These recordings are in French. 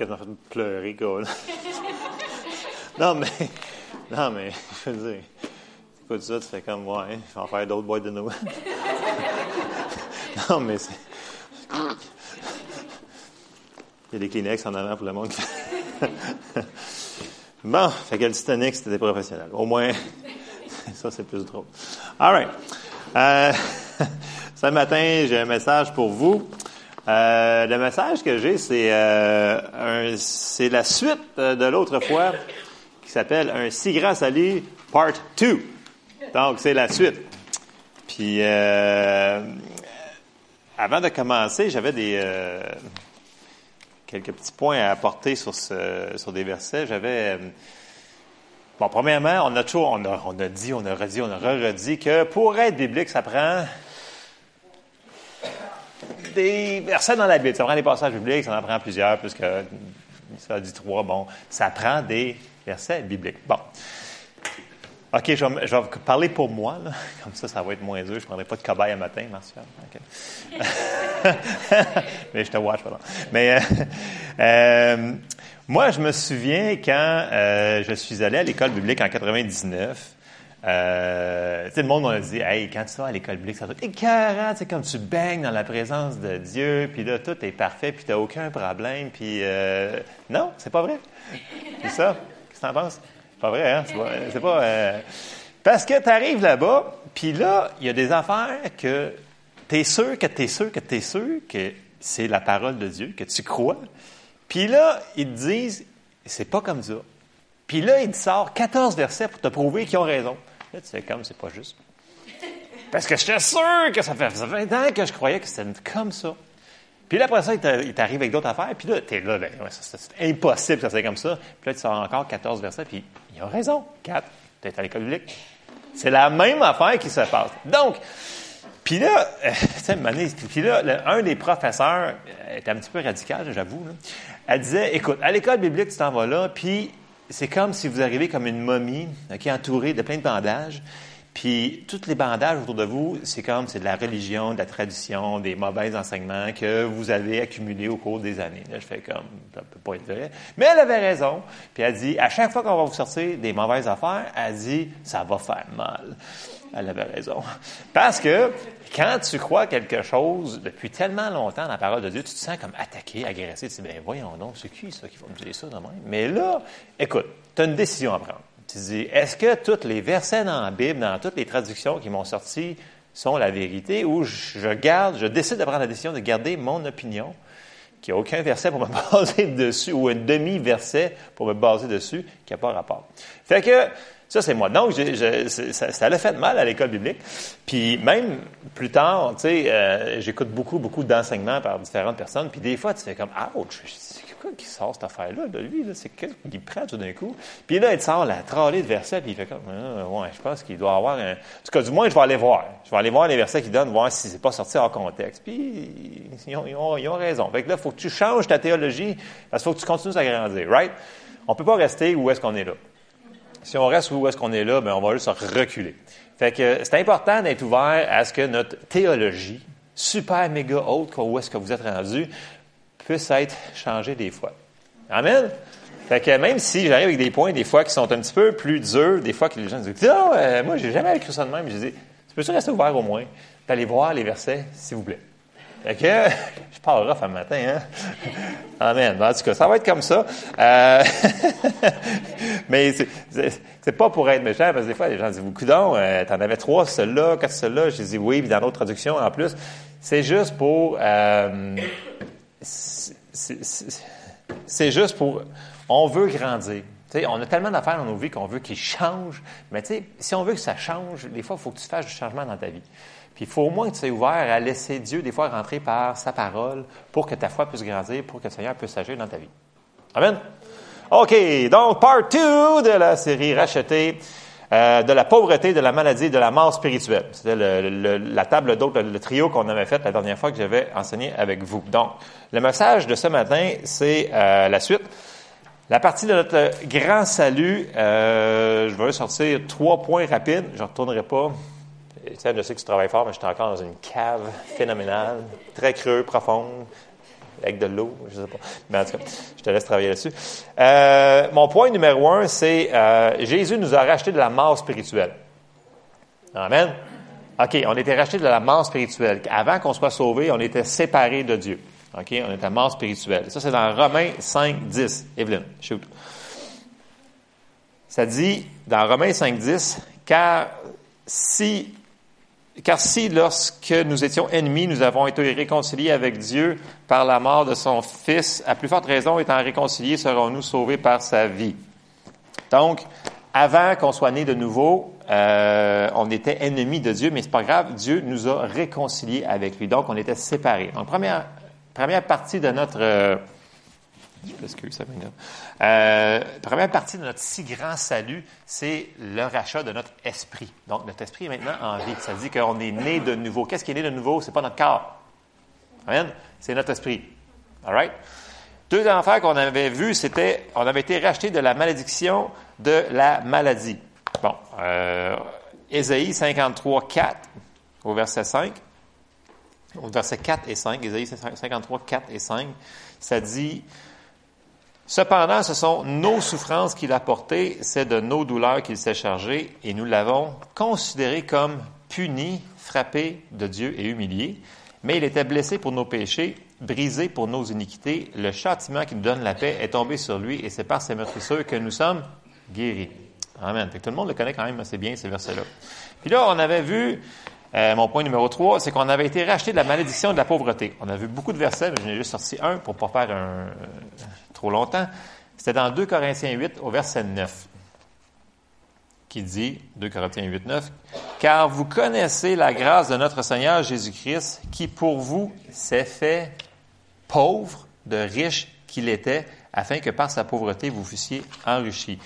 quasiment fait pleurer, quoi. non, mais, non, mais, je veux dire, écoute ça, tu fais comme, ouais, je vais en faire d'autres boîtes de Noël. non, mais c'est. Il y a des Kleenex en avant pour le monde. bon, fait que le Titanic, c'était professionnel. Au moins, ça, c'est plus drôle. All right. Euh, ce matin, j'ai un message pour vous. Euh, le message que j'ai, c'est euh, la suite de l'autre fois qui s'appelle Un si grand salut, part 2. Donc, c'est la suite. Puis, euh, avant de commencer, j'avais des quelques petits points à apporter sur, sur des versets. J'avais Bon, premièrement, on a toujours, on a, on a dit, on a redit, on a re-redit que pour être biblique, ça prend des versets dans la Bible. Ça prend des passages bibliques, ça en prend plusieurs, puisque ça dit trois. Bon, ça prend des versets bibliques. Bon. OK, je vais, parler pour moi, là. comme ça, ça va être moins dur. Je ne prendrai pas de cobaye à matin, Martial. Mais je te watch, pardon. Mais euh, euh, moi, je me souviens quand euh, je suis allé à l'école biblique en 99. Euh, le monde m'a dit, hey, quand tu vas à l'école biblique, ça doit être écœurant, c'est comme tu baignes dans la présence de Dieu, puis là, tout est parfait, puis tu n'as aucun problème, puis euh, non, c'est pas vrai. C'est ça. Qu'est-ce que tu en penses? Pas vrai, hein? C'est pas. Euh, parce que tu arrives là-bas, puis là, il y a des affaires que tu es sûr, que tu es sûr, que tu es sûr que c'est la parole de Dieu, que tu crois. Puis là, ils te disent, c'est pas comme ça. Puis là, il te sort 14 versets pour te prouver qu'ils ont raison. Là, tu fais comme, c'est pas juste. Parce que j'étais sûr que ça fait 20 ans que je croyais que c'était comme ça. Puis là, après ça, il t'arrive avec d'autres affaires. Puis là, t'es là, ben, c'est impossible que ça soit comme ça. Puis là, tu sors encore 14 versets. Puis ils ont raison. 4. T'es à l'école publique. C'est la même affaire qui se passe. Donc, puis là, euh, puis là, un des professeurs euh, était un petit peu radical, j'avoue. Elle disait, écoute, à l'école biblique, tu t'en vas là, puis c'est comme si vous arrivez comme une momie, qui est entourée de plein de bandages. Puis, tous les bandages autour de vous, c'est comme, c'est de la religion, de la tradition, des mauvais enseignements que vous avez accumulés au cours des années. Je fais comme, ça peut pas être vrai. Mais elle avait raison. Puis elle dit, à chaque fois qu'on va vous sortir des mauvaises affaires, elle dit, ça va faire mal. Elle avait raison. Parce que quand tu crois quelque chose depuis tellement longtemps dans la parole de Dieu, tu te sens comme attaqué, agressé. Tu te dis, ben voyons donc, c'est qui ça qui va me dire ça de même? Mais là, écoute, tu as une décision à prendre. Tu dis, est-ce que tous les versets dans la Bible, dans toutes les traductions qui m'ont sorti, sont la vérité ou je garde, je décide de prendre la décision de garder mon opinion, qu'il n'y a aucun verset pour me baser dessus ou un demi-verset pour me baser dessus qui n'a pas rapport? Fait que, ça, c'est moi. Donc, ça, ça l'a fait mal à l'école biblique. Puis même plus tard, tu sais, euh, j'écoute beaucoup, beaucoup d'enseignements par différentes personnes. Puis des fois, tu fais comme, ouch, quoi qui sort cette affaire-là de lui? Là? C'est qu'est-ce qu'il prend tout d'un coup? Puis là, il sort la tralée de versets, puis il fait comme, ah, ouais, je pense qu'il doit avoir un... En tout cas, du moins, je vais aller voir. Je vais aller voir les versets qu'il donne, voir si c'est pas sorti hors contexte. Puis, ils ont, ils ont, ils ont raison. Fait que là, il faut que tu changes ta théologie, parce qu'il faut que tu continues à grandir, right? On peut pas rester où est-ce qu'on est là. Si on reste où est-ce qu'on est là, ben on va juste reculer. Fait que c'est important d'être ouvert à ce que notre théologie, super méga haute, où est-ce que vous êtes rendu, puisse être changé des fois. Amen? Fait que même si j'arrive avec des points, des fois, qui sont un petit peu plus durs, des fois que les gens disent, ah, euh, moi, j'ai jamais écrit ça de même. Je dis, tu peux rester ouvert au moins, d'aller voir les versets, s'il vous plaît. Fait que, je parle rough un matin, hein? Amen. En tout cas, ça va être comme ça. Euh, mais c'est pas pour être méchant, parce que des fois, les gens disent, coudons, euh, t'en avais trois, ceux-là, quatre ceux-là. Je dis oui, puis dans d'autres traductions, en plus. C'est juste pour, euh, c'est juste pour, on veut grandir. sais, on a tellement d'affaires dans nos vies qu'on veut qu'ils changent. Mais si on veut que ça change, des fois, il faut que tu fasses du changement dans ta vie. Il faut au moins que tu sois ouvert à laisser Dieu, des fois, rentrer par sa parole pour que ta foi puisse grandir, pour que le Seigneur puisse agir dans ta vie. Amen? OK, donc, part 2 de la série Racheter. Euh, de la pauvreté, de la maladie, de la mort spirituelle. C'était la table d'hôte, le, trio qu'on avait fait la dernière fois que j'avais enseigné avec vous. Donc, le message de ce matin, c'est euh, la suite. La partie de notre grand salut, euh, je vais sortir trois points rapides. Je ne retournerai pas. Je sais que tu travailles fort, mais je suis encore dans une cave phénoménale, très creux, profonde. avec de l'eau, je sais pas. Mais en tout cas, je te laisse travailler là-dessus. Euh, mon point numéro un, c'est euh, Jésus nous a racheté de la mort spirituelle. Amen. OK, on était racheté de la mort spirituelle. Avant qu'on soit sauvé, on était séparés de Dieu. OK, on était mort spirituelle. Ça, c'est dans Romains 5, 10. Evelyne, shoot. Ça dit, dans Romains 5, 10, car si car si, lorsque nous étions ennemis, nous avons été réconciliés avec Dieu par la mort de son Fils, à plus forte raison, étant réconciliés, serons-nous sauvés par sa vie. Donc, avant qu'on soit né de nouveau, euh, on était ennemis de Dieu, mais c'est pas grave, Dieu nous a réconciliés avec lui. Donc, on était séparés. Donc, première, première partie de notre... Je ça euh, première partie de notre si grand salut, c'est le rachat de notre esprit. Donc, notre esprit est maintenant en vie. Ça dit qu'on est né de nouveau. Qu'est-ce qui est né de nouveau? C'est pas notre corps. Amen? C'est notre esprit. All right? Deuxième affaire qu'on avait vu, c'était, on avait été racheté de la malédiction de la maladie. Bon, euh, Ésaïe 53, 4, au verset 5, au verset 4 et 5, Ésaïe 53, 4 et 5, ça dit, Cependant, ce sont nos souffrances qu'il a portées, c'est de nos douleurs qu'il s'est chargé, et nous l'avons considéré comme puni, frappé de Dieu et humilié. Mais il était blessé pour nos péchés, brisé pour nos iniquités. Le châtiment qui nous donne la paix est tombé sur lui, et c'est par ses meurtrisseurs que nous sommes guéris. Amen. tout le monde le connaît quand même assez bien, ces versets-là. Puis là, on avait vu, euh, mon point numéro 3, c'est qu'on avait été racheté de la malédiction de la pauvreté. On a vu beaucoup de versets, mais j'en ai juste sorti un pour pas faire un, trop longtemps. C'était dans 2 Corinthiens 8 au verset 9 qui dit, 2 Corinthiens 8, 9, Car vous connaissez la grâce de notre Seigneur Jésus-Christ, qui pour vous s'est fait pauvre de riche qu'il était, afin que par sa pauvreté vous fussiez enrichis.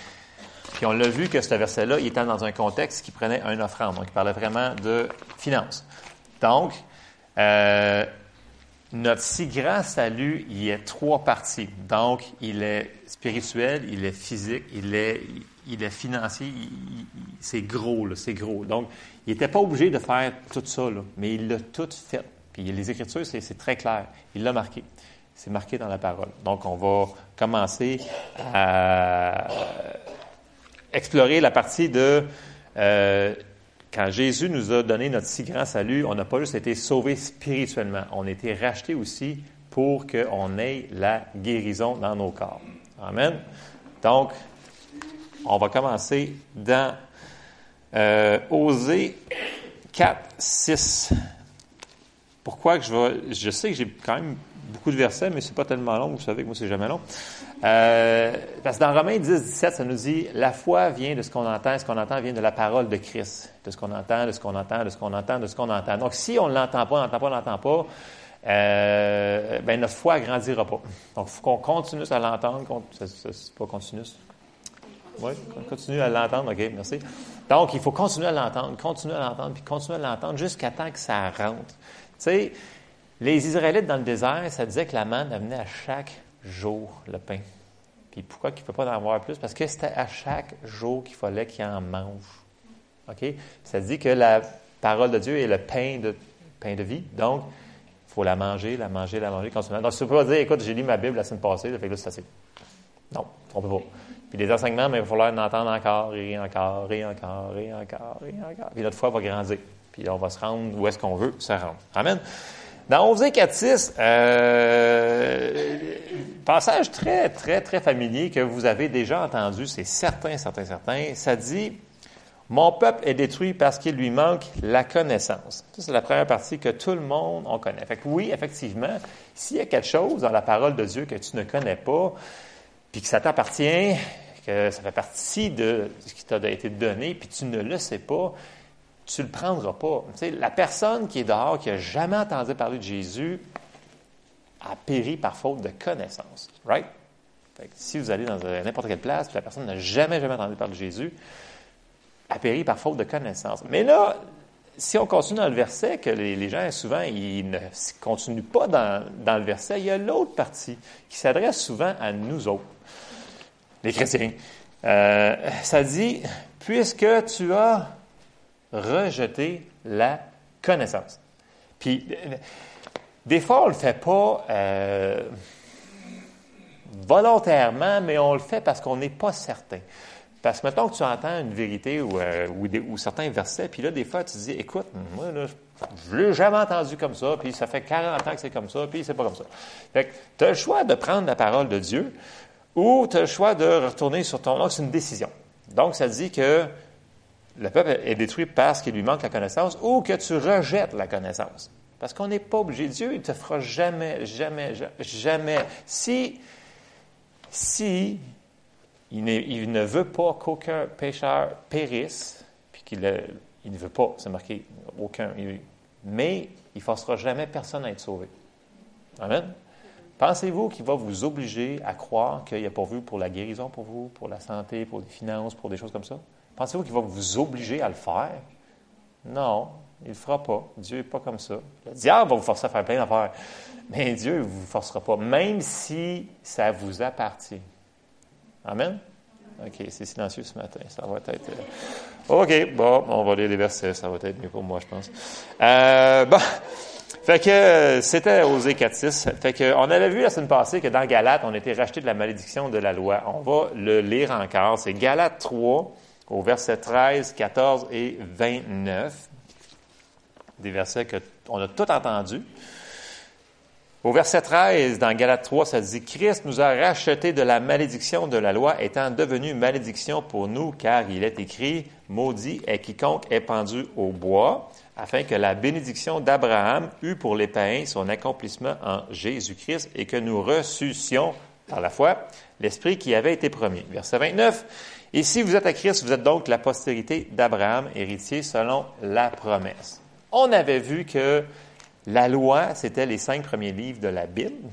Puis on l'a vu que ce verset-là, il était dans un contexte qui prenait un offrande, donc il parlait vraiment de finances. Donc, euh, notre si grand salut, il est trois parties. Donc, il est spirituel, il est physique, il est, il est financier, c'est gros, c'est gros. Donc, il n'était pas obligé de faire tout ça, mais il l'a tout fait. Puis les Écritures, c'est très clair. Il l'a marqué. C'est marqué dans la parole. Donc, on va commencer à explorer la partie de euh, quand Jésus nous a donné notre si grand salut, on n'a pas juste été sauvés spirituellement, on a été rachetés aussi pour qu'on ait la guérison dans nos corps. Amen. Donc, on va commencer dans euh, Osée 4, 6. Pourquoi que je vais. Je sais que j'ai quand même beaucoup de versets, mais c'est pas tellement long. Vous savez que moi, c'est jamais long. Euh, parce que dans Romains 10, 17, ça nous dit la foi vient de ce qu'on entend, ce qu'on entend vient de la parole de Christ, de ce qu'on entend, de ce qu'on entend, de ce qu'on entend, de ce qu'on entend. Donc, si on ne l'entend pas, on n'entend pas, on n'entend pas, euh, ben notre foi ne grandira pas. Donc, il faut qu'on continue à l'entendre. C'est pas continue. Oui, continue à l'entendre. OK, merci. Donc, il faut continuer à l'entendre, continuer à l'entendre, puis continuer à l'entendre jusqu'à temps que ça rentre. Tu sais, les Israélites dans le désert, ça disait que la manne venait à chaque jour le pain. Puis pourquoi qu'il ne peut pas en avoir plus? Parce que c'était à chaque jour qu'il fallait qu'il en mange. OK? Ça dit que la parole de Dieu est le pain de, pain de vie. Donc, il faut la manger, la manger, la manger continuellement. Donc, tu ne peux pas dire, écoute, j'ai lu ma Bible la semaine passée, ça fait que là, c'est assez. Non, on ne peut pas. Puis les enseignements, mais il va falloir en entendre encore, et encore, et encore, et encore, et encore. Puis notre foi va grandir. Puis on va se rendre où est-ce qu'on veut se rendre. Amen. Dans Osée 4.6, euh, passage très, très, très familier que vous avez déjà entendu, c'est certain, certain, certain, ça dit « Mon peuple est détruit parce qu'il lui manque la connaissance. » c'est la première partie que tout le monde en connaît. Fait oui, effectivement, s'il y a quelque chose dans la parole de Dieu que tu ne connais pas, puis que ça t'appartient, que ça fait partie de ce qui t'a été donné, puis tu ne le sais pas, tu ne le prendras pas. la personne qui est dehors, qui n'a jamais entendu parler de Jésus, a péri par faute de connaissance. Right? si vous allez dans n'importe quelle place, puis la personne n'a jamais, jamais entendu parler de Jésus, a péri par faute de connaissance. Mais là, si on continue dans le verset, que les, gens, souvent, ils ne continuent pas dans, dans le verset, il y a l'autre partie qui s'adresse souvent à nous autres, les chrétiens. Euh, ça dit, puisque tu as rejeter la connaissance. Puis, des fois, on ne le fait pas euh, volontairement, mais on le fait parce qu'on n'est pas certain. Parce que maintenant que tu entends une vérité ou, euh, certains versets, puis là, des fois, tu te dis, écoute, moi, là, je ne l'ai jamais entendu comme ça, puis ça fait 40 ans que c'est comme ça, puis c'est pas comme ça. Fait que tu as le choix de prendre la parole de Dieu ou tu as le choix de retourner sur ton... Donc, c'est une décision. Donc, ça dit que le peuple est détruit parce qu'il lui manque la connaissance ou que tu rejettes la connaissance. Parce qu'on n'est pas obligé. Dieu, il ne te fera jamais, jamais, jamais. Si, si il, ne, veut pas qu'aucun pécheur périsse, puis qu'il ne veut pas, c'est marqué, aucun, mais il ne forcera jamais personne à être sauvé. Amen. Pensez-vous qu'il va vous obliger à croire qu'il y a pour vous pour la guérison pour vous, pour la santé, pour les finances, pour des choses comme ça? Pensez-vous qu'il va vous obliger à le faire? Non, il ne le fera pas. Dieu n'est pas comme ça. Le diable va vous forcer à faire plein d'affaires. Mais Dieu ne vous forcera pas, même si ça vous appartient. Amen? OK, c'est silencieux ce matin. Ça va être. Euh, OK, bon, on va lire les versets. Ça va être mieux pour moi, je pense. Euh, bon. Fait que c'était Osée 4.6. Fait que on avait vu la semaine passée que dans Galate, on était racheté de la malédiction de la loi. On va le lire encore. C'est Galate 3, au verset 13, 14 et 29. Des versets qu'on a tout entendus. Au verset 13, dans Galate 3, ça dit, Christ nous a rachetés de la malédiction de la loi, étant devenu malédiction pour nous, car il est écrit, maudit est quiconque est pendu au bois, afin que la bénédiction d'Abraham eût pour les païens son accomplissement en Jésus-Christ et que nous reçussions par la foi l'Esprit qui avait été promis. Verset 29. Et si vous êtes à Christ, vous êtes donc la postérité d'Abraham, héritier selon la promesse. On avait vu que la loi, c'était les cinq premiers livres de la Bible.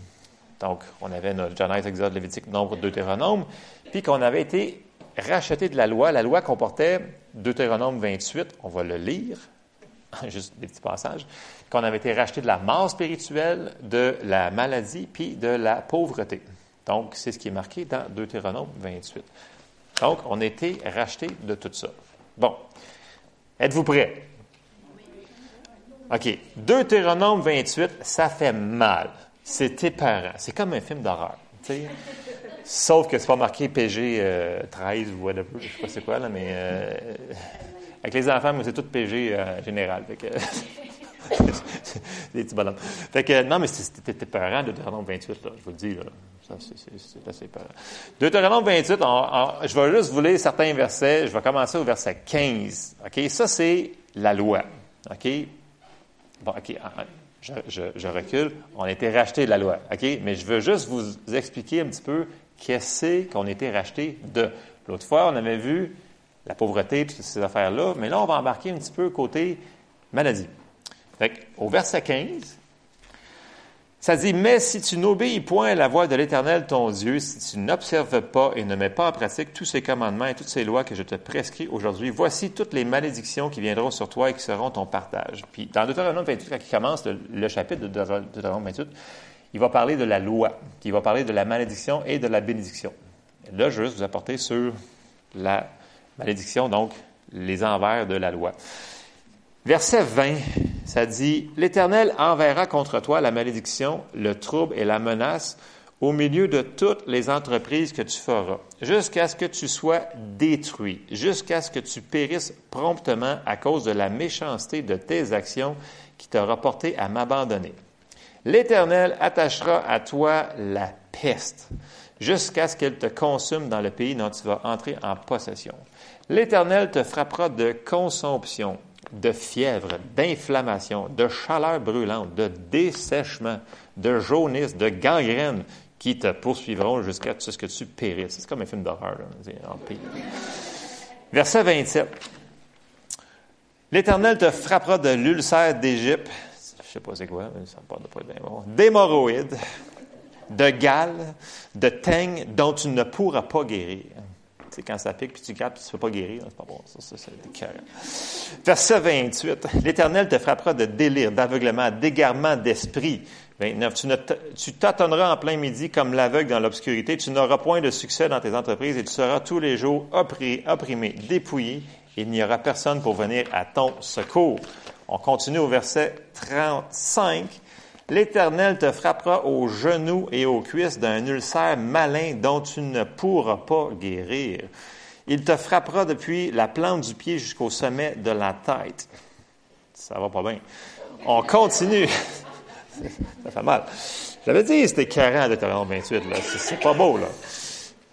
Donc, on avait notre Genèse, Exode, Lévitique, Nombre, Deutéronome, puis qu'on avait été racheté de la loi. La loi comportait Deutéronome 28, on va le lire, juste des petits passages, qu'on avait été racheté de la mort spirituelle, de la maladie, puis de la pauvreté. Donc, c'est ce qui est marqué dans Deutéronome 28. Donc, on a été racheté de tout ça. Bon. Êtes-vous prêts? OK. Deutéronome 28, ça fait mal. C'est épeurant. C'est comme un film d'horreur. Sauf que c'est pas marqué PG 13 euh, ou whatever, je sais pas c'est quoi, là, mais euh, avec les enfants, c'est tout PG euh, général. Fait des petits bonhommes. Fait que, non, mais c'était épeurant, Deutéronome 28, là, je vous le dis. Là. C'est assez épeurant. Deutéronome 28, je vais juste vous lire certains versets. Je vais commencer au verset 15. OK? Ça, c'est la loi. OK? Bon, OK, ah, ah, je, recule. On a été racheté de la loi, OK? Mais je veux juste vous expliquer un petit peu qu'est-ce qu'on a été racheté de. L'autre fois, on avait vu la pauvreté, toutes ces affaires-là, mais là, on va embarquer un petit peu côté maladie. Fait au verset 15, ça dit, mais si tu n'obéis point à la voix de l'Éternel ton Dieu, si tu n'observes pas et ne mets pas en pratique tous ces commandements et toutes ces lois que je te prescris aujourd'hui, voici toutes les malédictions qui viendront sur toi et qui seront ton partage. Puis dans Deutéronome 28, quand il commence le, chapitre de Deutéronome 28, il va parler de la loi, il va parler de la malédiction et de la bénédiction. là, je veux juste vous apporter sur la malédiction, donc les envers de la loi. Verset 20, ça dit, L'Éternel enverra contre toi la malédiction, le trouble et la menace au milieu de toutes les entreprises que tu feras, jusqu'à ce que tu sois détruit, jusqu'à ce que tu périsses promptement à cause de la méchanceté de tes actions qui t'aura porté à m'abandonner. L'Éternel attachera à toi la peste, jusqu'à ce qu'elle te consume dans le pays dont tu vas entrer en possession. L'Éternel te frappera de consomption de fièvre, d'inflammation, de chaleur brûlante, de dessèchement, de jaunisse, de gangrène qui te poursuivront jusqu'à ce que tu périsses. C'est comme un film d'horreur. Verset 27. L'Éternel te frappera de l'ulcère d'Égypte. Je sais pas c'est quoi, mais ça ne pas bien bon. D'hémorroïdes, de gales, de teignes dont tu ne pourras pas guérir sais, quand ça pique, puis tu capes, puis tu ne peux pas guérir, c'est pas bon. Ça, ça c'est Verset 28. L'Éternel te frappera de délire, d'aveuglement, d'égarement d'esprit. 29. Tu, tu tâtonneras en plein midi comme l'aveugle dans l'obscurité. Tu n'auras point de succès dans tes entreprises et tu seras tous les jours opprimé, opprimé dépouillé. Il n'y aura personne pour venir à ton secours. On continue au verset 35. L'Éternel te frappera aux genoux et aux cuisses d'un ulcère malin dont tu ne pourras pas guérir. Il te frappera depuis la plante du pied jusqu'au sommet de la tête. Ça va pas bien. On continue. Ça fait mal. J'avais dit c'était 40 de 28, là. C'est pas beau, là.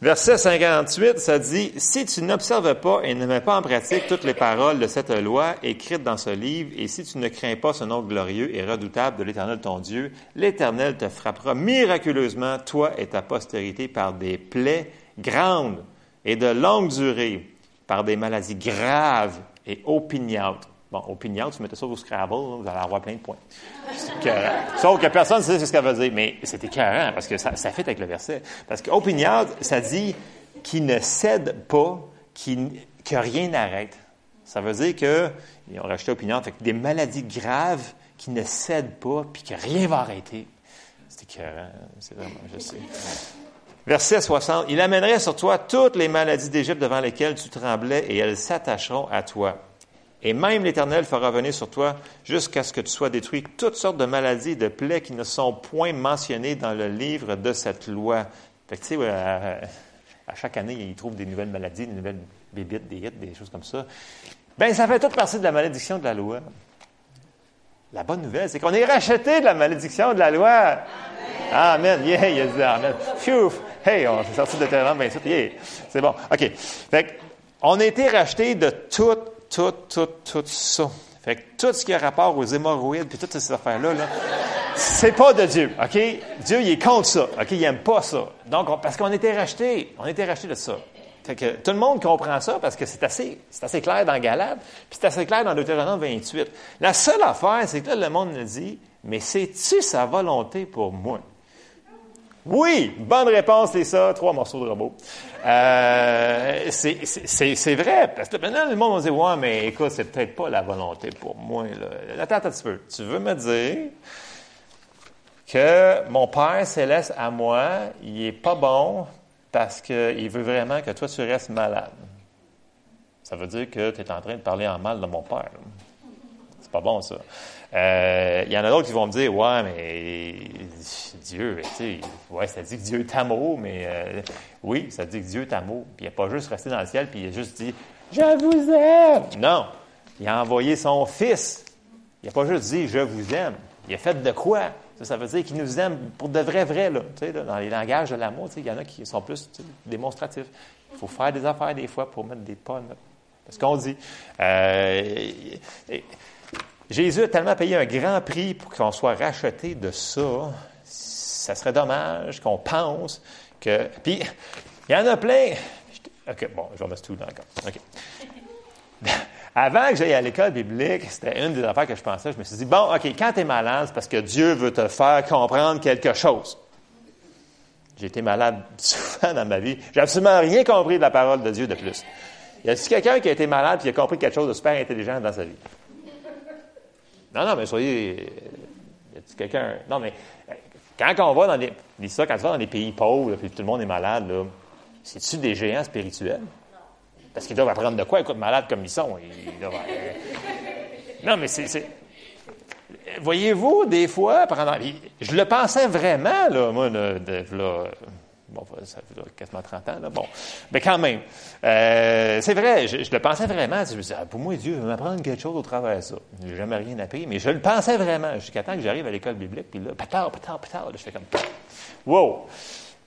Verset 58, ça dit, Si tu n'observes pas et ne mets pas en pratique toutes les paroles de cette loi écrites dans ce livre, et si tu ne crains pas ce nom glorieux et redoutable de l'Éternel ton Dieu, l'Éternel te frappera miraculeusement, toi et ta postérité, par des plaies grandes et de longue durée, par des maladies graves et opiniâtres Bon, opinion, tu mettais ça au Scrabble, vous allez avoir plein de points. Sauf que personne ne sait ce qu'elle veut dire, mais c'est écœurant parce que ça, ça fait avec le verset. Parce que opinion, ça dit qui ne cède pas, que rien n'arrête. Ça veut dire que, ils ont rajouté opinion, fait que des maladies graves qui ne cèdent pas, puis que rien va arrêter. C'est écœurant, c'est vraiment, je sais. Verset 60. Il amènerait sur toi toutes les maladies d'Égypte devant lesquelles tu tremblais et elles s'attacheront à toi. Et même l'Éternel fera venir sur toi jusqu'à ce que tu sois détruit toutes sortes de maladies et de plaies qui ne sont point mentionnées dans le livre de cette loi. Fait que, tu sais, à, chaque année, ils trouvent des nouvelles maladies, des nouvelles bébites, des hits, des choses comme ça. Ben, ça fait toute partie de la malédiction de la loi. La bonne nouvelle, c'est qu'on est racheté de la malédiction de la loi. Amen. Yeah, il dit Amen. Phew. Hey, on s'est sorti de terrain, bien sûr. Yeah. C'est bon. OK. Fait on a été racheté de toute tout, tout, tout ça. Fait que tout ce qui a rapport aux hémorroïdes puis toutes ces affaires-là, là, c'est pas de Dieu, OK? Dieu, il est contre ça, OK? Il aime pas ça. Donc, parce qu'on était racheté, on était racheté de ça. Fait que tout le monde comprend ça parce que c'est assez, c'est assez clair dans Galate, puis c'est assez clair dans Deutéronome 28. La seule affaire, c'est que là, le monde nous dit, mais c'est-tu sa volonté pour moi? Oui, bonne réponse, c'est ça, trois morceaux de robot. Euh, c'est vrai, parce que maintenant, le monde va dire, ouais, mais écoute, c'est peut-être pas la volonté pour moi. Là. Attends, attends un petit peu. Tu veux me dire que mon Père céleste à moi, il est pas bon parce qu'il veut vraiment que toi, tu restes malade. Ça veut dire que tu es en train de parler en mal de mon Père. C'est pas bon, ça. Euh, il y en a d'autres qui vont me dire, ouais, mais Dieu, tu sais, ouais, ça dit que Dieu est amour, mais euh, oui, ça dit que Dieu est amour. Puis il n'a pas juste resté dans le ciel, puis il a juste dit, je vous aime. Non, il a envoyé son Fils. Il n'a pas juste dit, je vous aime. Il a fait de quoi? Ça, veut dire qu'il nous aime pour de vrai, vrai, là, tu sais, dans les langages de l'amour. Il y en a qui sont plus démonstratifs. Il faut faire des affaires des fois pour mettre des pas. C'est ce qu'on dit. Euh, Jésus a tellement payé un grand prix pour qu'on soit racheté de ça. Ça serait dommage qu'on pense que. Puis, il y en a plein. OK, bon, je vais mettre tout dans le OK. Avant que j'aille à l'école biblique, c'était une des affaires que je pensais. Je me suis dit, bon, OK, quand tu es malade, c'est parce que Dieu veut te faire comprendre quelque chose. J'ai été malade souvent dans ma vie. J'ai absolument rien compris de la parole de Dieu de plus. Y a-t-il quelqu'un qui a été malade et qui a compris quelque chose de super intelligent dans sa vie? Non, non, mais soyez. Y a quelqu'un? Non, mais quand on va dans des. Quand tu vas dans des pays pauvres, puis tout le monde est malade, là, c'est-tu des géants spirituels? Parce qu'ils doivent apprendre de quoi, écoute, malades comme ils sont. Doivent... non, mais c'est. Voyez-vous, des fois, pendant... je le pensais vraiment, là, moi, de, là, Bon, ça fait quasiment 30 ans, là. Bon. Mais quand même. Euh, c'est vrai, je, le pensais vraiment. Je me disais, ah, pour moi, Dieu veut m'apprendre quelque chose au travers de ça. Je n'ai jamais rien appris, mais je le pensais vraiment. Jusqu'à temps que j'arrive à l'école biblique, puis là, patard, patard, patard, là, je fais comme, wow!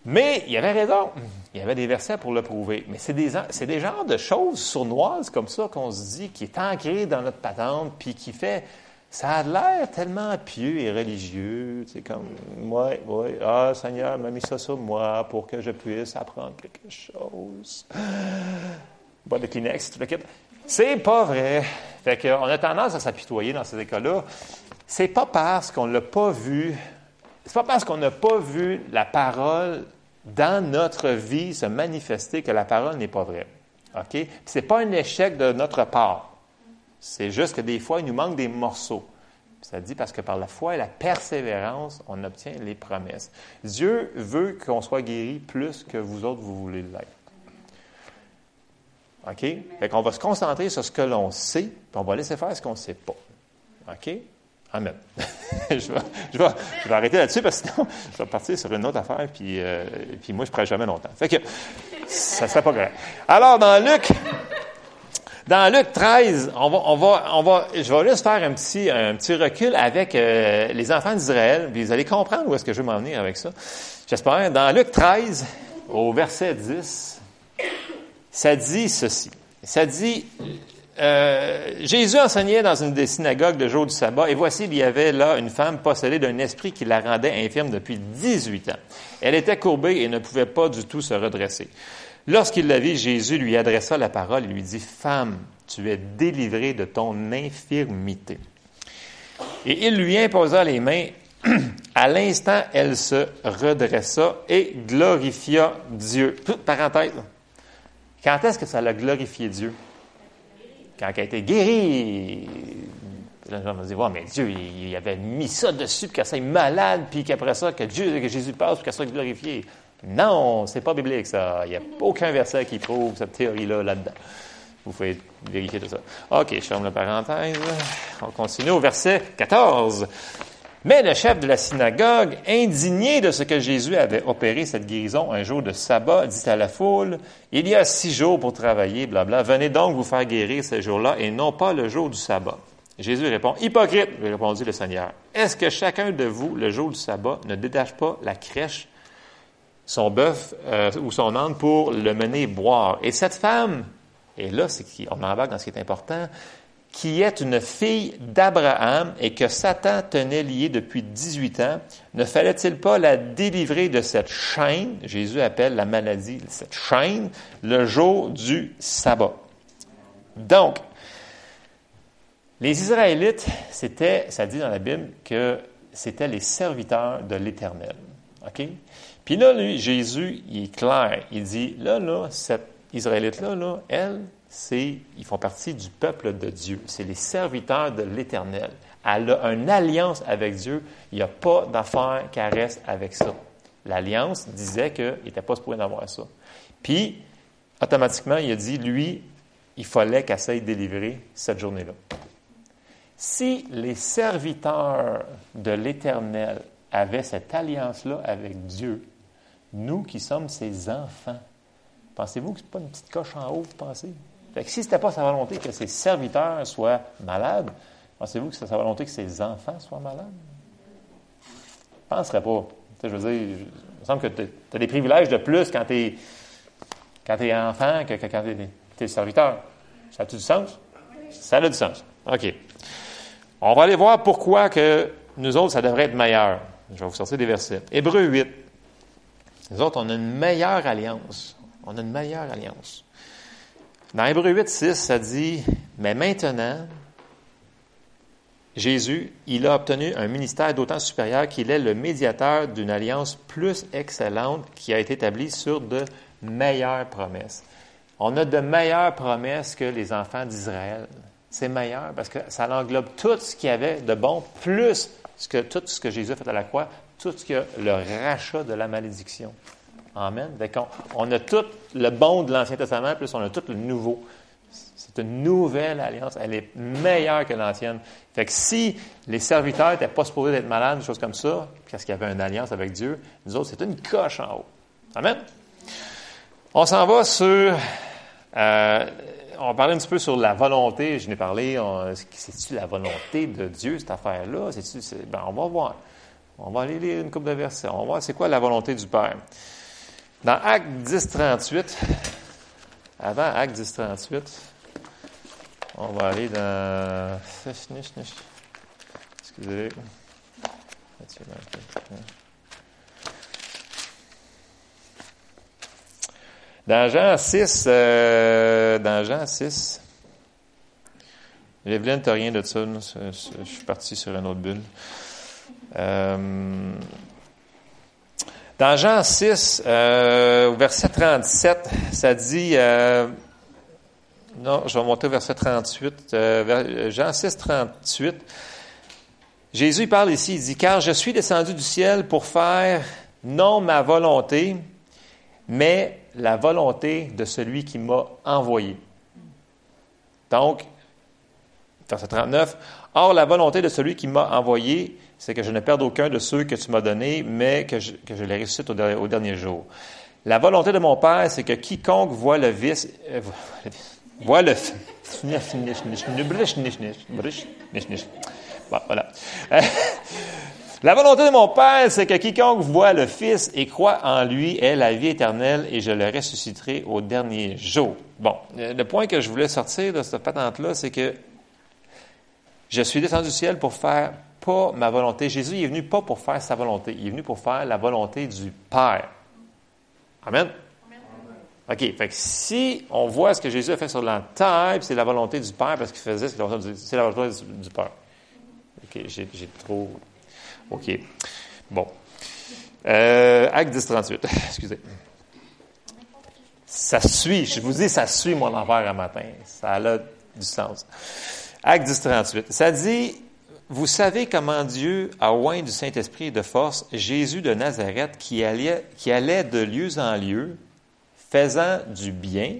Mais il avait raison. Il y avait des versets pour le prouver. Mais c'est des, c'est des genres de choses sournoises comme ça qu'on se dit, qui est ancré dans notre patente, puis qui fait ça a l'air tellement pieux et religieux. C'est comme, ouais, ouais, ah, Seigneur m'a mis ça sur moi pour que je puisse apprendre quelque chose. Bon, de Kleenex, tout le kit. C'est pas vrai. Fait qu'on a tendance à s'apitoyer dans ces écoles-là. C'est pas parce qu'on l'a pas vu, c'est pas parce qu'on n'a pas vu la parole dans notre vie se manifester que la parole n'est pas vraie. OK? C'est pas un échec de notre part. C'est juste que des fois, il nous manque des morceaux. Ça dit parce que par la foi et la persévérance, on obtient les promesses. Dieu veut qu'on soit guéri plus que vous autres, vous voulez l'être. OK? Fait qu'on va se concentrer sur ce que l'on sait, puis on va laisser faire ce qu'on ne sait pas. OK? Amen. je, vais, arrêter là-dessus parce que sinon, je vais partir sur une autre affaire, puis, euh, puis moi, je ne pourrais jamais longtemps. Fait que ça ne serait pas grave. Alors, dans Luc, dans Luc 13, on va, on va, on va, je vais juste faire un petit, un petit recul avec euh, les enfants d'Israël, puis vous allez comprendre où est-ce que je vais m'en venir avec ça. J'espère. Dans Luc 13, au verset 10, ça dit ceci. Ça dit, euh, Jésus enseignait dans une des synagogues le jour du sabbat, et voici, il y avait là une femme possédée d'un esprit qui la rendait infirme depuis 18 ans. Elle était courbée et ne pouvait pas du tout se redresser. Lorsqu'il la vit, Jésus lui adressa la parole et lui dit, Femme, tu es délivrée de ton infirmité. Et il lui imposa les mains. À l'instant, elle se redressa et glorifia Dieu. Parenthèse. Quand est-ce que ça l'a glorifié Dieu? Quand elle a été guérie. Les gens vont dire, mais Dieu, il, avait mis ça dessus, puis qu'elle soit malade, puis qu'après ça, que, Dieu, que Jésus passe, puis qu'elle soit glorifiée. Non, c'est pas biblique, ça. Il n'y a aucun verset qui prouve cette théorie-là là-dedans. Vous pouvez vérifier tout ça. OK, je ferme la parenthèse. On continue au verset 14. Mais le chef de la synagogue, indigné de ce que Jésus avait opéré cette guérison un jour de sabbat, dit à la foule, il y a six jours pour travailler, blabla. Venez donc vous faire guérir ce jour-là et non pas le jour du sabbat. Jésus répond, hypocrite, répondit le Seigneur. Est-ce que chacun de vous, le jour du sabbat, ne détache pas la crèche son bœuf euh, ou son âne pour le mener boire. Et cette femme, et là, c'est qu'on embarque dans ce qui est important, qui est une fille d'Abraham et que Satan tenait liée depuis 18 ans, ne fallait-il pas la délivrer de cette chaîne, Jésus appelle la maladie cette chaîne, le jour du sabbat. Donc, les Israélites, c'était, ça dit dans la Bible, que c'était les serviteurs de l'Éternel. OK? Puis là, lui, Jésus, il est clair. Il dit, là, là, cette Israélite-là, là, elle, c'est, ils font partie du peuple de Dieu. C'est les serviteurs de l'Éternel. Elle a une alliance avec Dieu. Il n'y a pas d'affaire qui reste avec ça. L'alliance disait qu'il n'était pas supposé d'avoir ça. Puis, automatiquement, il a dit, lui, il fallait qu'elle s'aille délivrer cette journée-là. Si les serviteurs de l'Éternel avaient cette alliance-là avec Dieu, nous qui sommes ses enfants. Pensez-vous que ce n'est pas une petite coche en haut, pensez? Fait que si ce n'était pas sa volonté que ses serviteurs soient malades, pensez-vous que c'est sa volonté que ses enfants soient malades? Je ne penserais pas. je veux dire, il me semble que tu as des privilèges de plus quand tu es, quand enfant que, quand tu es, serviteur. Ça a-tu du sens? Ça a du sens. OK. On va aller voir pourquoi que nous autres, ça devrait être meilleur. Je vais vous sortir des versets. Hébreu 8. Nous autres, on a une meilleure alliance. On a une meilleure alliance. Dans Hébreu 8, 6, ça dit, mais maintenant, Jésus, il a obtenu un ministère d'autant supérieur qu'il est le médiateur d'une alliance plus excellente qui a été établie sur de meilleures promesses. On a de meilleures promesses que les enfants d'Israël. C'est meilleur parce que ça englobe tout ce qu'il y avait de bon, plus que, tout ce que Jésus a fait à la croix, tout ce que le rachat de la malédiction. Amen. on, a tout le bon de l'Ancien Testament, plus on a tout le nouveau. C'est une nouvelle alliance. Elle est meilleure que l'ancienne. Fait que si les serviteurs n'étaient pas supposés être malades, des choses comme ça, parce qu'il y avait une alliance avec Dieu, nous autres, c'est une coche en haut. Amen. On s'en va sur. Euh, on parlait un petit peu sur la volonté. Je n'ai parlé. C'est-tu la volonté de Dieu, cette affaire-là? Ben, on va voir. On va aller lire une coupe de versets. On va voir c'est quoi la volonté du Père. Dans Acte 10, 38, avant Acte 10, 38, on va aller dans. Excusez. Dans Jean 6, euh, dans Jean 6, Evelyne, tu rien de ça. Je suis parti sur une autre bulle. Euh, dans Jean 6, euh, verset 37, ça dit, euh, non, je vais monter au verset 38, euh, Jean 6, 38, Jésus parle ici, il dit, car je suis descendu du ciel pour faire non ma volonté, mais la volonté de celui qui m'a envoyé. Donc, Verset 39. Or, la volonté de celui qui m'a envoyé, c'est que je ne perde aucun de ceux que tu m'as donnés, mais que je, les ressuscite au, dernier jour. La volonté de mon Père, c'est que quiconque voit le vice, euh, voit le, bon, voilà. La volonté de mon Père, c'est que quiconque voit le Fils et croit en lui ait la vie éternelle et je le ressusciterai au dernier jour. Bon, le point que je voulais sortir de cette patente-là, c'est que je suis descendu du ciel pour faire pas ma volonté. Jésus il est venu pas pour faire sa volonté, il est venu pour faire la volonté du Père. Amen. OK. Fait que si on voit ce que Jésus a fait sur la terre, c'est la volonté du Père parce qu'il faisait, c'est la volonté du, Père. OK, j'ai trop OK. Bon. Euh, acte 10, 38. Excusez. Ça suit. Je vous dis, ça suit mon envers à matin. Ça a du sens. Acte 10, 38. Ça dit, vous savez comment Dieu a oint du Saint-Esprit de force Jésus de Nazareth qui allait, qui allait de lieu en lieu, faisant du bien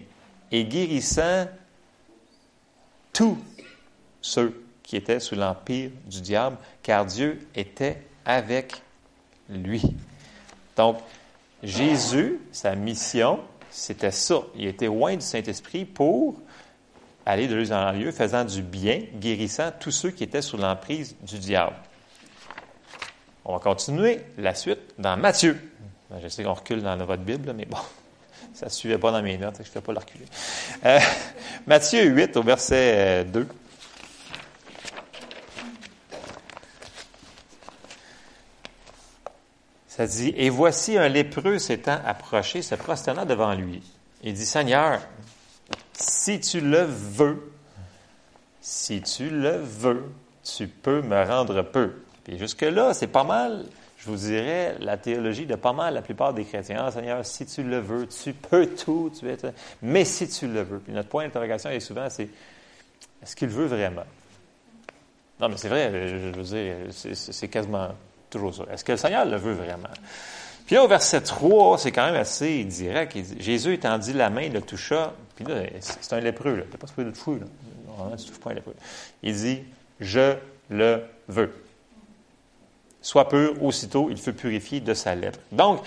et guérissant tous ceux qui étaient sous l'empire du diable, car Dieu était avec lui. Donc, Jésus, sa mission, c'était ça. Il était loin du Saint-Esprit pour aller de lieu en lieu, faisant du bien, guérissant tous ceux qui étaient sous l'emprise du diable. On va continuer la suite dans Matthieu. Je sais qu'on recule dans votre Bible, mais bon, ça ne suivait pas dans mes notes, je ne fais pas le reculer. Euh, Matthieu 8, au verset 2. Euh, Ça dit, et voici un lépreux s'étant approché, se prosternant devant lui. Il dit, Seigneur, si tu le veux, si tu le veux, tu peux me rendre peu. Et jusque-là, c'est pas mal, je vous dirais, la théologie de pas mal la plupart des chrétiens. Ah, Seigneur, si tu le veux, tu peux tout, mais si tu le veux. Puis notre point d'interrogation est souvent, c'est est-ce qu'il veut vraiment? Non, mais c'est vrai, je veux dire, c'est quasiment Toujours ça. Est-ce que le Seigneur le veut vraiment? Puis là, au verset 3, c'est quand même assez direct. Jésus étendit la main, le toucha. Puis là, c'est un lépreux. Là. Il pas supposé de fou. Là. Non, tu pas un lépreux. Il dit, je le veux. Sois pur, aussitôt, il fut purifié de sa lèpre. Donc,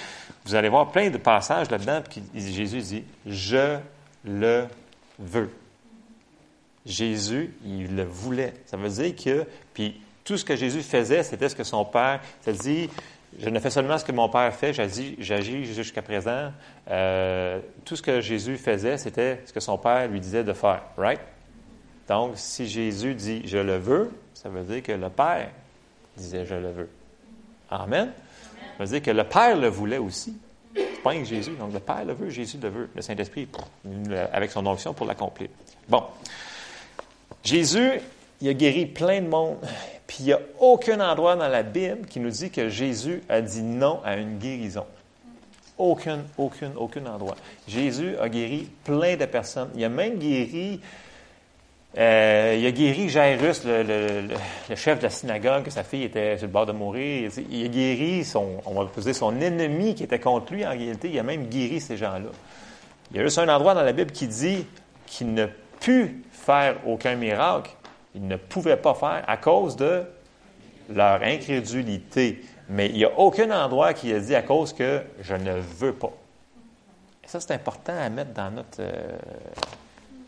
vous allez voir plein de passages là-dedans, puis Jésus dit, je le veux. Jésus, il le voulait. Ça veut dire que, puis tout ce que Jésus faisait, c'était ce que son Père, cest dit, je ne fais seulement ce que mon Père fait, j'agis jusqu'à présent. Euh, tout ce que Jésus faisait, c'était ce que son Père lui disait de faire, right? Donc, si Jésus dit je le veux, ça veut dire que le Père disait je le veux. Amen. Ça veut dire que le Père le voulait aussi. Pas que Jésus. Donc, le Père le veut, Jésus le veut. Le Saint-Esprit, avec son onction pour l'accomplir. Bon. Jésus, il a guéri plein de monde. Puis il n'y a aucun endroit dans la Bible qui nous dit que Jésus a dit non à une guérison. Aucun, aucun, aucun endroit. Jésus a guéri plein de personnes. Il a même guéri, euh, il a guéri Jairus, le, chef de la synagogue, que sa fille était sur le bord de mourir. Il a guéri son, son ennemi qui était contre lui. En réalité, il a même guéri ces gens-là. Il y a juste un endroit dans la Bible qui dit qu'il ne put faire aucun miracle ils ne pouvaient pas faire à cause de leur incrédulité. Mais il n'y a aucun endroit qui a dit à cause que je ne veux pas. Et ça, c'est important à mettre dans notre euh,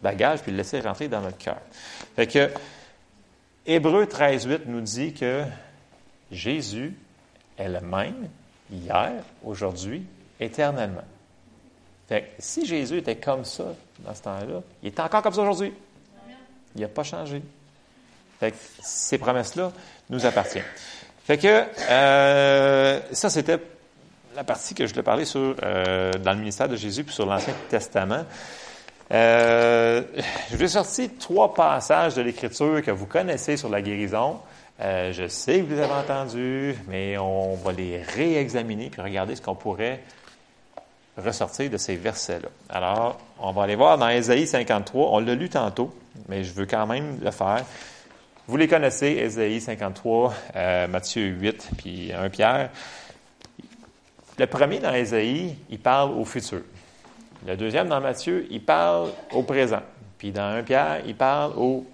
bagage puis le laisser rentrer dans notre cœur. Fait que Hébreu 13, 8 nous dit que Jésus est le même hier, aujourd'hui, éternellement. Fait que si Jésus était comme ça dans ce temps-là, il est encore comme ça aujourd'hui. Il n'a pas changé. Fait que ces promesses-là nous appartiennent. Fait que euh, ça, c'était la partie que je voulais parler sur euh, dans le ministère de Jésus puis sur l'Ancien Testament. Euh, je vais sortir trois passages de l'Écriture que vous connaissez sur la guérison. Je sais que vous les avez entendus, mais on va les réexaminer puis regarder ce qu'on pourrait ressortir de ces versets-là. Alors, on va aller voir dans Ésaïe 53. On l'a lu tantôt, mais je veux quand même le faire. Vous les connaissez, Ésaïe 53, euh, Matthieu 8, puis 1 Pierre. Le premier dans Ésaïe, il parle au futur. Le deuxième dans Matthieu, il parle au présent. Puis dans 1 Pierre, il parle au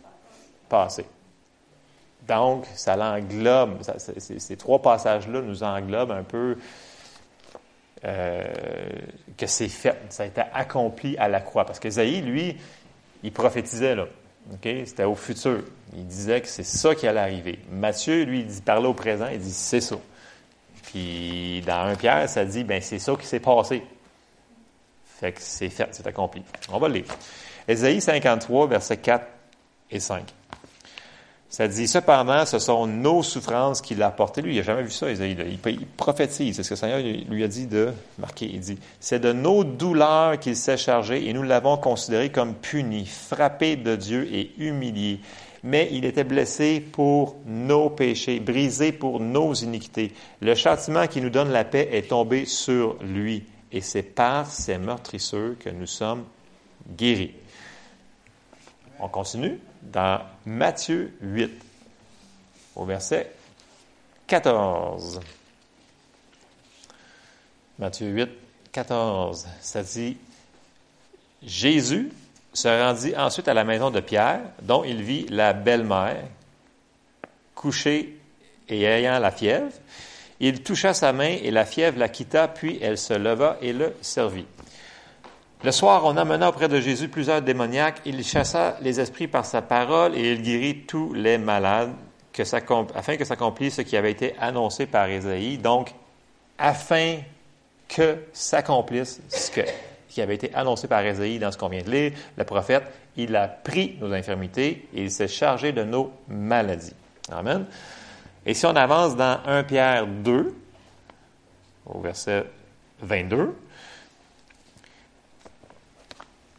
passé. Donc, ça l'englobe, ces trois passages-là nous englobent un peu euh, que c'est fait, ça a été accompli à la croix. Parce qu'Ésaïe, lui, il prophétisait, là. C'était au futur. Il disait que c'est ça qui allait arriver. Matthieu, lui, il parlait au présent, il dit c'est ça. Puis dans un Pierre, ça dit ben c'est ça qui s'est passé. Fait que c'est fait, c'est accompli. On va le lire. Ésaïe 53, versets 4 et 5. Ça dit, cependant, ce sont nos souffrances qu'il a apportées. Lui, il n'a jamais vu ça. Il, prophétise. C'est ce que le Seigneur lui a dit de marquer. Il dit, c'est de nos douleurs qu'il s'est chargé et nous l'avons considéré comme puni, frappé de Dieu et humilié. Mais il était blessé pour nos péchés, brisé pour nos iniquités. Le châtiment qui nous donne la paix est tombé sur lui. Et c'est par ses meurtrisseurs que nous sommes guéris. On continue dans Matthieu 8, au verset 14. Matthieu 8, 14, ça dit, Jésus se rendit ensuite à la maison de Pierre, dont il vit la belle-mère, couchée et ayant la fièvre. Il toucha sa main et la fièvre la quitta, puis elle se leva et le servit. Le soir, on amena auprès de Jésus plusieurs démoniaques. Il chassa les esprits par sa parole et il guérit tous les malades afin que s'accomplisse ce qui avait été annoncé par Ésaïe. Donc, afin que s'accomplisse ce qui avait été annoncé par Ésaïe dans ce qu'on vient de lire, le prophète, il a pris nos infirmités et il s'est chargé de nos maladies. Amen. Et si on avance dans 1 Pierre 2, au verset 22,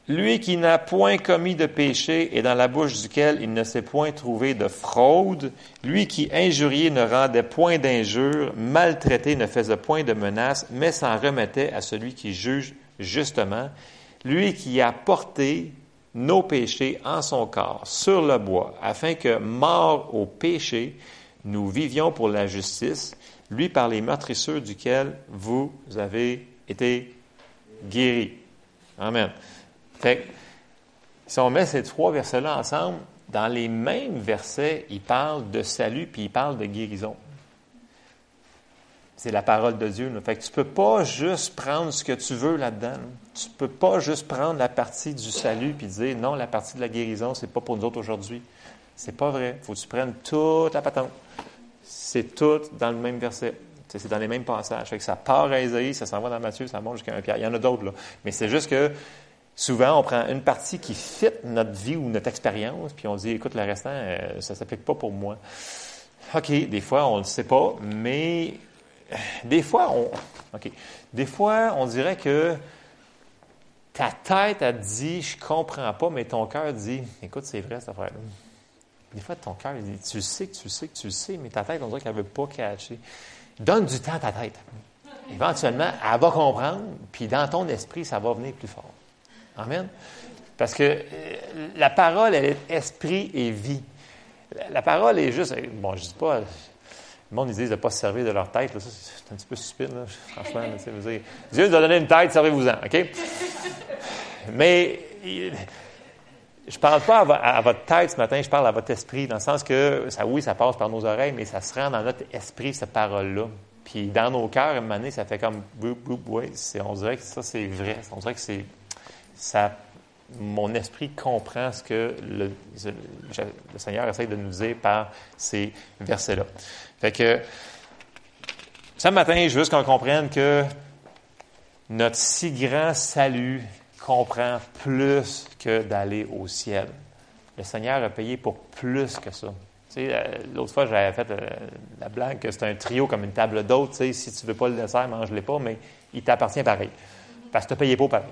lui qui n'a point commis de péché et dans la bouche duquel il ne s'est point trouvé de fraude, lui qui injurié ne rendait point d'injure, maltraité ne faisait point de menaces, mais s'en remettait à celui qui juge justement, lui qui a porté nos péchés en son corps sur le bois, afin que, mort au péché, nous vivions pour la justice, lui par les meurtrisseurs duquel vous avez été guéris. Amen. Fait si on met ces trois versets-là ensemble, dans les mêmes versets, il parle de salut puis il parle de guérison. C'est la parole de Dieu. Fait que tu peux pas juste prendre ce que tu veux là-dedans. Tu peux pas juste prendre la partie du salut puis dire non, la partie de la guérison, c'est pas pour nous autres aujourd'hui. C'est pas vrai. Faut que tu prennes toute la patente. C'est tout dans le même verset. C'est dans les mêmes passages. Fait que ça part à Isaïe, ça s'en va dans Matthieu, ça monte jusqu'à un Pierre. Il y en a d'autres, là. Mais c'est juste que Souvent, on prend une partie qui fit notre vie ou notre expérience, puis on dit, écoute, le restant, euh, ça ne s'applique pas pour moi. OK, des fois, on ne le sait pas, mais euh, des fois, on, OK, des fois, on dirait que ta tête a dit, je comprends pas, mais ton cœur dit, écoute, c'est vrai cette affaire-là. Des fois, ton cœur dit, tu sais que tu sais que tu sais, mais ta tête, on dirait qu'elle ne veut pas catcher. Donne du temps à ta tête. Éventuellement, elle va comprendre, puis dans ton esprit, ça va venir plus fort. Amen. Parce que euh, la parole, elle est esprit et vie. La parole est juste. Bon, je dis pas. Le monde, ils disent de ne pas se servir de leur tête. c'est un petit peu stupide, franchement. Dieu nous a donné une tête, servez-vous-en, OK? Mais je ne parle pas à, votre tête ce matin, je parle à votre esprit, dans le sens que, ça, oui, ça passe par nos oreilles, mais ça se rend dans notre esprit, cette parole-là. Puis dans nos cœurs, à un moment donné, ça fait comme, on dirait que ça, c'est vrai. On dirait que c'est mon esprit comprend ce que le, Seigneur essaie de nous dire par ces versets-là. Fait que, ce matin, je veux qu'on comprenne que notre si grand salut comprend plus que d'aller au ciel. Le Seigneur a payé pour plus que ça. Euh, l'autre fois, j'avais fait euh, la blague que c'est un trio comme une table d'hôte. Tu sais, si tu veux pas le dessert, mange-le pas, mais il t'appartient pareil. Parce que tu as payé pour pareil.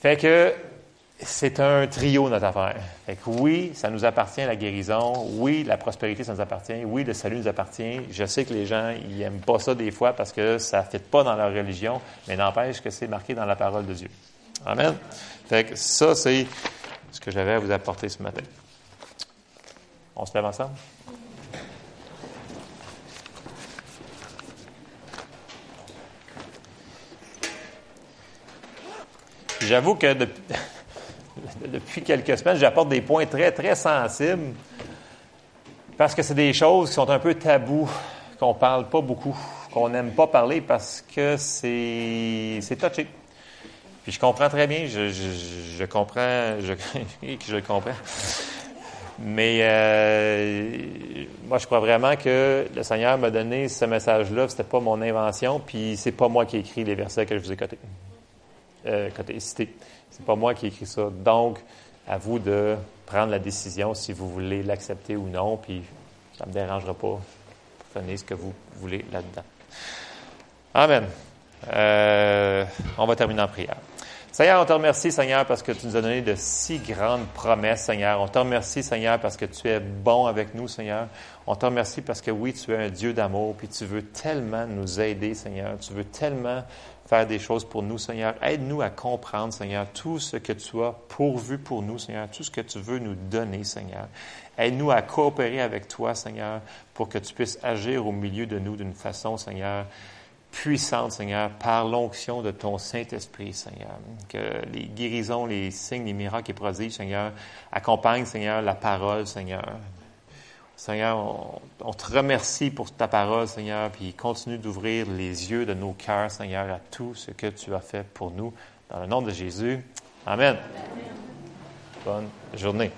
Fait que c'est un trio, notre affaire. Fait que oui, ça nous appartient, la guérison. Oui, la prospérité, ça nous appartient. Oui, le salut nous appartient. Je sais que les gens, ils n'aiment pas ça des fois parce que ça ne fit pas dans leur religion, mais n'empêche que c'est marqué dans la parole de Dieu. Amen. Fait que ça, c'est ce que j'avais à vous apporter ce matin. On se lève ensemble? J'avoue que depuis, quelques semaines, j'apporte des points très, très sensibles Parce que c'est des choses qui sont un peu tabous, qu'on ne parle pas beaucoup, qu'on n'aime pas parler parce que c'est, c'est touché. Puis je comprends très bien, je, comprends, je, je comprends. Mais euh, moi, je crois vraiment que le Seigneur m'a donné ce message-là. C'était pas mon invention, puis c'est pas moi qui ai écrit les versets que je vous ai cotés, euh. C'est pas moi qui ai écrit ça. Donc, à vous de prendre la décision si vous voulez l'accepter ou non, puis ça ne me dérangera pas. Prenez ce que vous voulez là-dedans. Amen. Euh, on va terminer en prière. Seigneur, on te remercie, Seigneur, parce que tu nous as donné de si grandes promesses, Seigneur. On te remercie, Seigneur, parce que tu es bon avec nous, Seigneur. On te remercie parce que oui, tu es un Dieu d'amour, puis tu veux tellement nous aider, Seigneur. Tu veux tellement faire des choses pour nous, Seigneur. Aide-nous à comprendre, Seigneur, tout ce que tu as pourvu pour nous, Seigneur, tout ce que tu veux nous donner, Seigneur. Aide-nous à coopérer avec toi, Seigneur, pour que tu puisses agir au milieu de nous d'une façon, Seigneur, puissante, Seigneur, par l'onction de ton Saint-Esprit, Seigneur. Que les guérisons, les signes, les miracles et prodiges, Seigneur, accompagnent, Seigneur, la parole, Seigneur. Seigneur, on, te remercie pour ta parole, Seigneur, puis continue d'ouvrir les yeux de nos cœurs, Seigneur, à tout ce que tu as fait pour nous. Dans le nom de Jésus. Amen. Bonne journée.